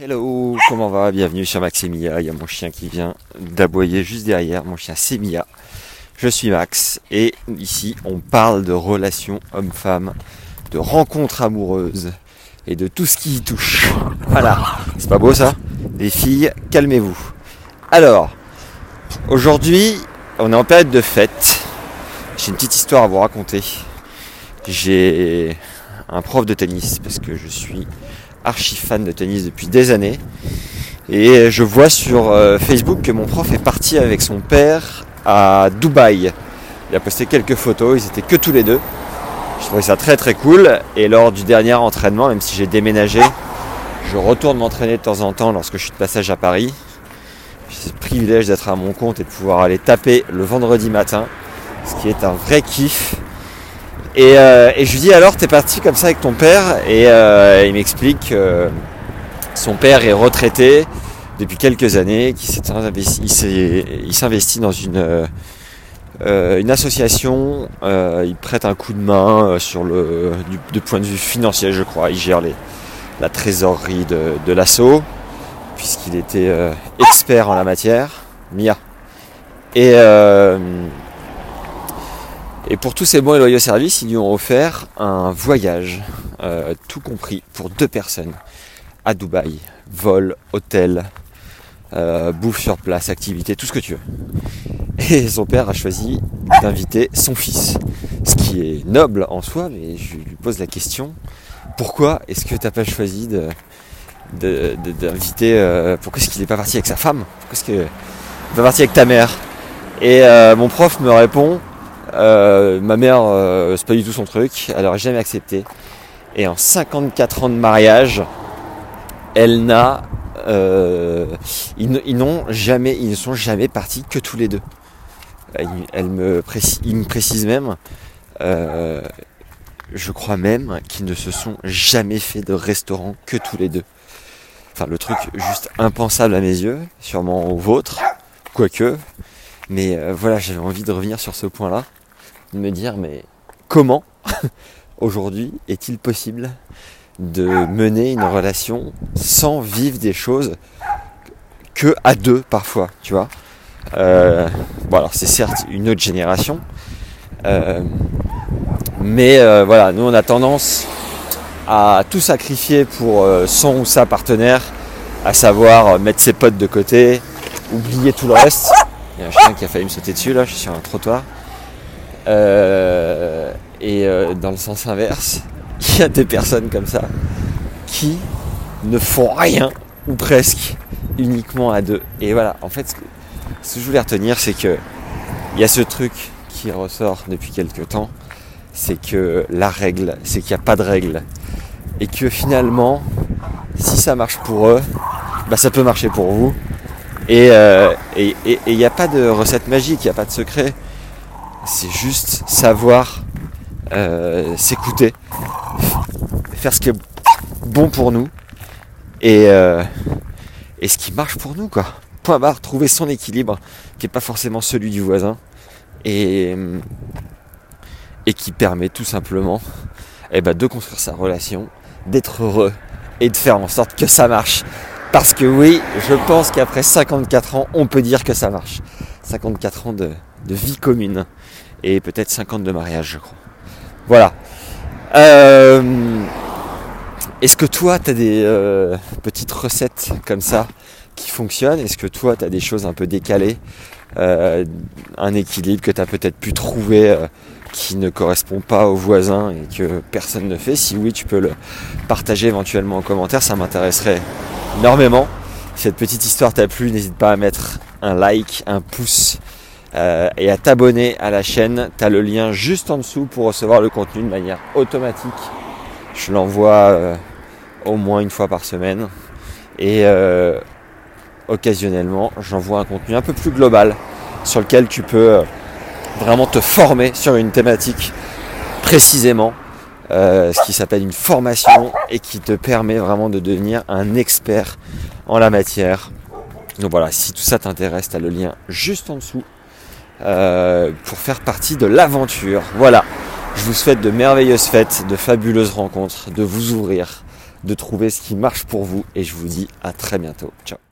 Hello, comment va? Bienvenue sur Maximia. Il y a mon chien qui vient d'aboyer juste derrière, mon chien c'est Mia. Je suis Max et ici on parle de relations hommes-femmes, de rencontres amoureuses et de tout ce qui y touche. Voilà, c'est pas beau ça? Les filles, calmez-vous. Alors, aujourd'hui, on est en période de fête. J'ai une petite histoire à vous raconter. J'ai un prof de tennis parce que je suis archi fan de tennis depuis des années. Et je vois sur euh, Facebook que mon prof est parti avec son père à Dubaï. Il a posté quelques photos, ils étaient que tous les deux. Je trouvais ça très très cool. Et lors du dernier entraînement, même si j'ai déménagé, je retourne m'entraîner de temps en temps lorsque je suis de passage à Paris. J'ai ce privilège d'être à mon compte et de pouvoir aller taper le vendredi matin, ce qui est un vrai kiff. Et, euh, et je lui dis alors t'es parti comme ça avec ton père et euh, il m'explique que son père est retraité depuis quelques années, qu'il s'est investi, il s'investit dans une, euh, euh, une association, euh, il prête un coup de main euh, sur le du, du point de vue financier je crois, il gère les, la trésorerie de, de l'assaut puisqu'il était expert en la matière, Mia. Et et pour tous ces bons et loyaux services, ils lui ont offert un voyage, euh, tout compris, pour deux personnes, à Dubaï. Vol, hôtel, euh, bouffe sur place, activité, tout ce que tu veux. Et son père a choisi d'inviter son fils. Ce qui est noble en soi, mais je lui pose la question, pourquoi est-ce que tu n'as pas choisi d'inviter... euh, pourquoi est-ce qu'il n'est pas parti avec sa femme? Pourquoi est-ce qu'il n'est pas parti avec ta mère? Et mon prof me répond, euh, ma mère, euh, c'est pas du tout son truc, elle aurait jamais accepté. Et en 54 ans de mariage, elle n'a, euh, ils, jamais, ils ne sont jamais partis que tous les deux. Elle, me précise, il me précise même, je crois même qu'ils ne se sont jamais fait de restaurant que tous les deux. Enfin, le truc juste impensable à mes yeux, sûrement au vôtre, quoique. Mais voilà, j'avais envie de revenir sur ce point-là de me dire mais comment aujourd'hui est-il possible de mener une relation sans vivre des choses que à deux parfois, tu vois? Euh, bon alors c'est certes une autre génération, euh, mais euh, voilà, nous on a tendance à tout sacrifier pour son ou sa partenaire, à savoir mettre ses potes de côté, oublier tout le reste. Il y a un chien qui a failli me sauter dessus là, je suis sur un trottoir. Euh, et euh, dans le sens inverse, il y a des personnes comme ça qui ne font rien, ou presque, uniquement à deux. Et voilà, en fait, ce que, je voulais retenir, c'est que il y a ce truc qui ressort depuis quelques temps, c'est que la règle, c'est qu'il n'y a pas de règle. Et que finalement, si ça marche pour eux, bah ça peut marcher pour vous. Et euh, et- et- et il n'y a pas de recette magique, il n'y a pas de secret c'est juste savoir euh, s'écouter, faire ce qui est bon pour nous et, euh, et ce qui marche pour nous quoi. Point barre, trouver son équilibre qui n'est pas forcément celui du voisin et, et qui permet tout simplement eh ben, de construire sa relation, d'être heureux et de faire en sorte que ça marche. Parce que oui, je pense qu'après 54 ans, on peut dire que ça marche. 54 ans de, de vie commune et peut-être 50 de mariage, je crois. Voilà. Euh, Est-ce que toi, tu as des euh, petites recettes comme ça qui fonctionnent? Est-ce que toi, tu as des choses un peu décalées euh, Un équilibre que tu as peut-être pu trouver qui ne correspond pas aux voisins et que personne ne fait? Si oui, tu peux le partager éventuellement en commentaire, ça m'intéresserait énormément. Si cette petite histoire t'a plu, n'hésite pas à mettre un like, un pouce euh, et à t'abonner à la chaîne. Tu as le lien juste en dessous pour recevoir le contenu de manière automatique. Je l'envoie euh, au moins une fois par semaine. Et euh, occasionnellement, j'envoie un contenu un peu plus global sur lequel tu peux euh, vraiment te former sur une thématique précisément. euh, ce qui s'appelle une formation et qui te permet vraiment de devenir un expert en la matière. Donc voilà, si tout ça t'intéresse, tu as le lien juste en dessous euh, pour faire partie de l'aventure. Voilà, je vous souhaite de merveilleuses fêtes, de fabuleuses rencontres, de vous ouvrir de trouver ce qui marche pour vous et je vous dis à très bientôt. Ciao